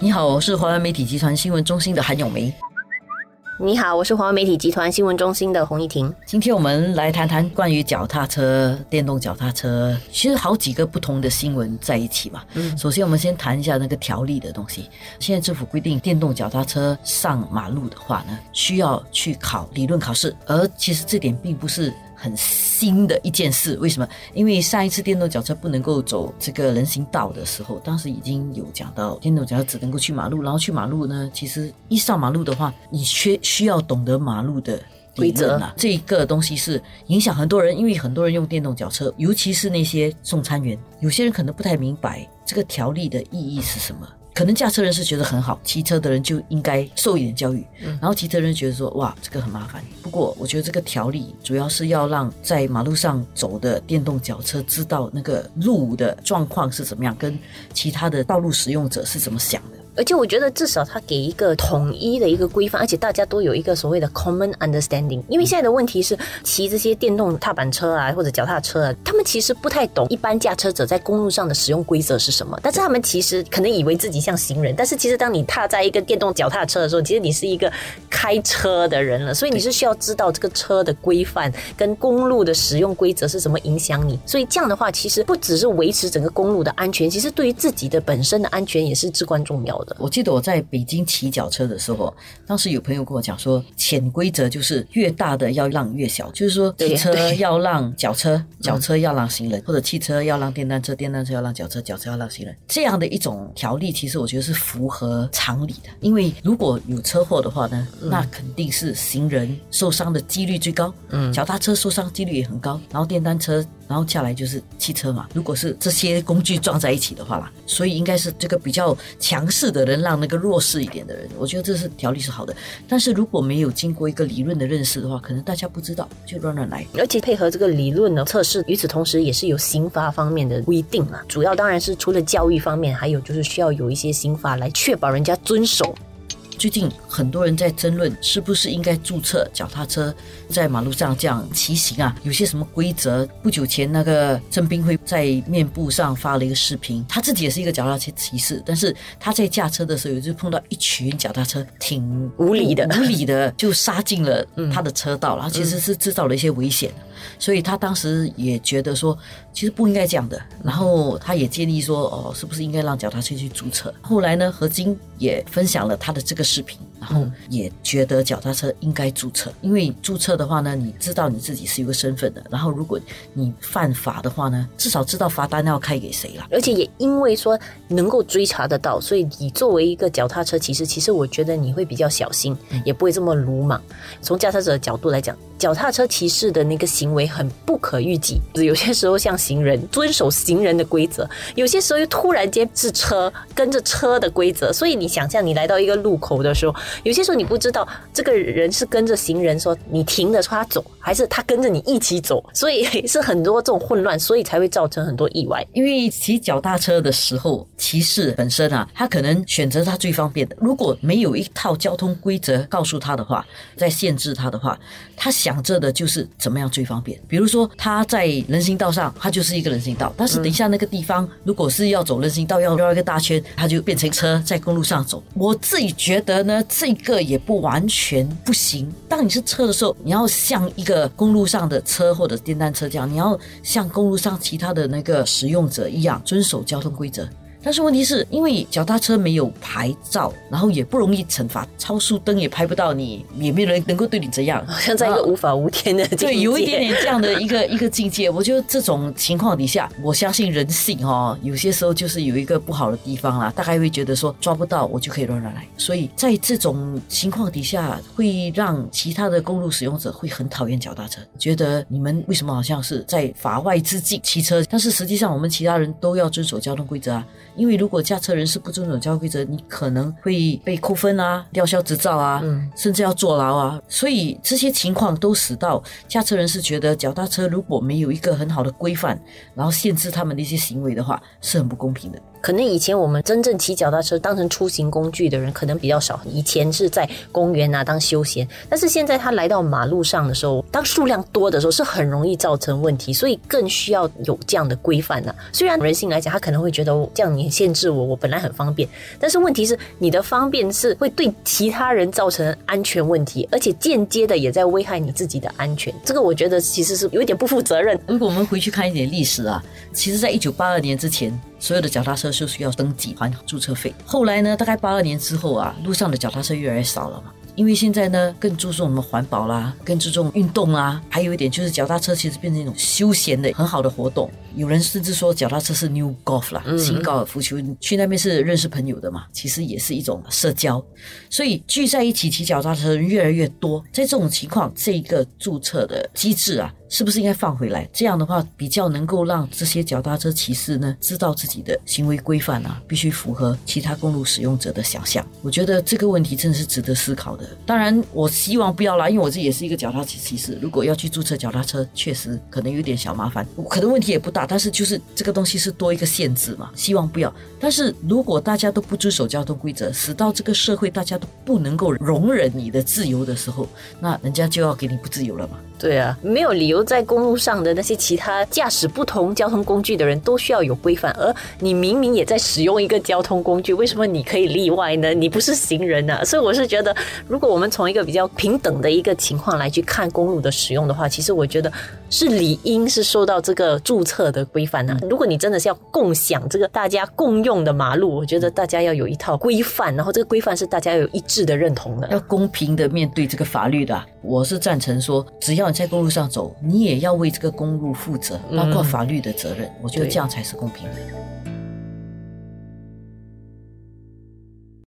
你好，我是华为媒体集团新闻中心的韩永梅。你好，我是华为媒体集团新闻中心的洪一婷。今天我们来谈谈关于脚踏车、电动脚踏车，其实好几个不同的新闻在一起嘛。嗯，首先我们先谈一下那个条例的东西。现在政府规定，电动脚踏车上马路的话呢，需要去考理论考试，而其实这点并不是。很新的一件事，为什么？因为上一次电动脚车不能够走这个人行道的时候，当时已经有讲到电动脚车只能够去马路，然后去马路呢，其实一上马路的话，你缺需要懂得马路的规则啊，这个东西是影响很多人，因为很多人用电动脚车，尤其是那些送餐员，有些人可能不太明白这个条例的意义是什么。可能驾车人是觉得很好，骑车的人就应该受一点教育。然后骑车人觉得说，哇，这个很麻烦。不过我觉得这个条例主要是要让在马路上走的电动脚车知道那个路的状况是怎么样，跟其他的道路使用者是怎么想的。而且我觉得至少他给一个统一的一个规范，而且大家都有一个所谓的 common understanding。因为现在的问题是，骑这些电动踏板车啊或者脚踏车啊，他们其实不太懂一般驾车者在公路上的使用规则是什么。但是他们其实可能以为自己像行人，但是其实当你踏在一个电动脚踏车的时候，其实你是一个开车的人了。所以你是需要知道这个车的规范跟公路的使用规则是怎么影响你。所以这样的话，其实不只是维持整个公路的安全，其实对于自己的本身的安全也是至关重要的。我记得我在北京骑脚车的时候，当时有朋友跟我讲说，潜规则就是越大的要让越小，就是说汽车 要让脚车，脚车要让行人，或者汽车要让电单车，电单车要让脚车，脚车要让行人，这样的一种条例，其实我觉得是符合常理的。因为如果有车祸的话呢，那肯定是行人受伤的几率最高，嗯，脚踏车受伤几率也很高，然后电单车。然后下来就是汽车嘛，如果是这些工具撞在一起的话啦，所以应该是这个比较强势的人让那个弱势一点的人，我觉得这是条例是好的。但是如果没有经过一个理论的认识的话，可能大家不知道就乱乱来。而且配合这个理论的测试，与此同时也是有刑法方面的规定啊。主要当然是除了教育方面，还有就是需要有一些刑法来确保人家遵守。最近很多人在争论，是不是应该注册脚踏车在马路上这样骑行啊？有些什么规则？不久前那个郑斌辉在面部上发了一个视频，他自己也是一个脚踏车骑士，但是他在驾车的时候就碰到一群脚踏车，挺无理的，无理的就杀进了他的车道，然后其实是制造了一些危险。所以他当时也觉得说，其实不应该这样的。然后他也建议说，哦，是不是应该让脚踏车去注册？后来呢，何晶也分享了他的这个视频，然后也觉得脚踏车应该注册，因为注册的话呢，你知道你自己是一个身份的。然后如果你犯法的话呢，至少知道罚单要开给谁了。而且也因为说能够追查得到，所以你作为一个脚踏车骑士，其实我觉得你会比较小心，也不会这么鲁莽。从驾车者的角度来讲。脚踏车骑士的那个行为很不可预计，有些时候像行人遵守行人的规则，有些时候又突然间是车跟着车的规则。所以你想象你来到一个路口的时候，有些时候你不知道这个人是跟着行人说你停的他走，还是他跟着你一起走，所以是很多这种混乱，所以才会造成很多意外。因为骑脚踏车的时候，骑士本身啊，他可能选择他最方便的。如果没有一套交通规则告诉他的话，在限制他的话，他想。着的就是怎么样最方便。比如说他在人行道上，他就是一个人行道。但是等一下那个地方，如果是要走人行道，要绕一个大圈，他就变成车在公路上走。我自己觉得呢，这个也不完全不行。当你是车的时候，你要像一个公路上的车或者电单车这样，你要像公路上其他的那个使用者一样遵守交通规则。但是问题是因为脚踏车没有牌照，然后也不容易惩罚，超速灯也拍不到你，也没有人能够对你怎样，好像在一个无法无天的 对，有一点点这样的一个一个境界。我觉得这种情况底下，我相信人性哦，有些时候就是有一个不好的地方啦，大概会觉得说抓不到我就可以乱乱来，所以在这种情况底下，会让其他的公路使用者会很讨厌脚踏车，觉得你们为什么好像是在法外之境骑车？但是实际上我们其他人都要遵守交通规则啊。因为如果驾车人是不遵守交通规则，你可能会被扣分啊、吊销执照啊，嗯甚至要坐牢啊。所以这些情况都使到驾车人是觉得脚踏车如果没有一个很好的规范，然后限制他们的一些行为的话，是很不公平的。可能以前我们真正骑脚踏车当成出行工具的人可能比较少，以前是在公园啊当休闲，但是现在他来到马路上的时候，当数量多的时候是很容易造成问题，所以更需要有这样的规范呢。虽然人性来讲，他可能会觉得这样你限制我，我本来很方便，但是问题是你的方便是会对其他人造成安全问题，而且间接的也在危害你自己的安全。这个我觉得其实是有一点不负责任。如果我们回去看一点历史啊，其实在一九八二年之前，所有的脚踏车是需要登记还注册费。后来呢，大概八二年之后啊，路上的脚踏车越来越少了嘛。因为现在呢，更注重我们环保啦，更注重运动啦，还有一点就是脚踏车其实变成一种休闲的很好的活动。有人甚至说脚踏车是 new golf 啦，新高尔夫球。去那边是认识朋友的嘛，其实也是一种社交。所以聚在一起骑脚踏车的人越来越多，在这种情况，这个注册的机制啊。是不是应该放回来？这样的话，比较能够让这些脚踏车骑士呢，知道自己的行为规范啊，必须符合其他公路使用者的想象。我觉得这个问题真的是值得思考的。当然，我希望不要啦，因为我自己也是一个脚踏车骑士。如果要去注册脚踏车，确实可能有点小麻烦，可能问题也不大，但是就是这个东西是多一个限制嘛。希望不要。但是如果大家都不遵守交通规则，使到这个社会大家都不能够容忍你的自由的时候，那人家就要给你不自由了嘛。对啊，没有理由在公路上的那些其他驾驶不同交通工具的人都需要有规范，而你明明也在使用一个交通工具，为什么你可以例外呢？你不是行人呢？所以我是觉得，如果我们从一个比较平等的一个情况来去看公路的使用的话，其实我觉得是理应是受到这个注册的规范呢。如果你真的是要共享这个大家共用的马路，我觉得大家要有一套规范，然后这个规范是大家有一致的认同的，要公平的面对这个法律的。我是赞成说，只要你在公路上走，你也要为这个公路负责，包括法律的责任。我觉得这样才是公平的。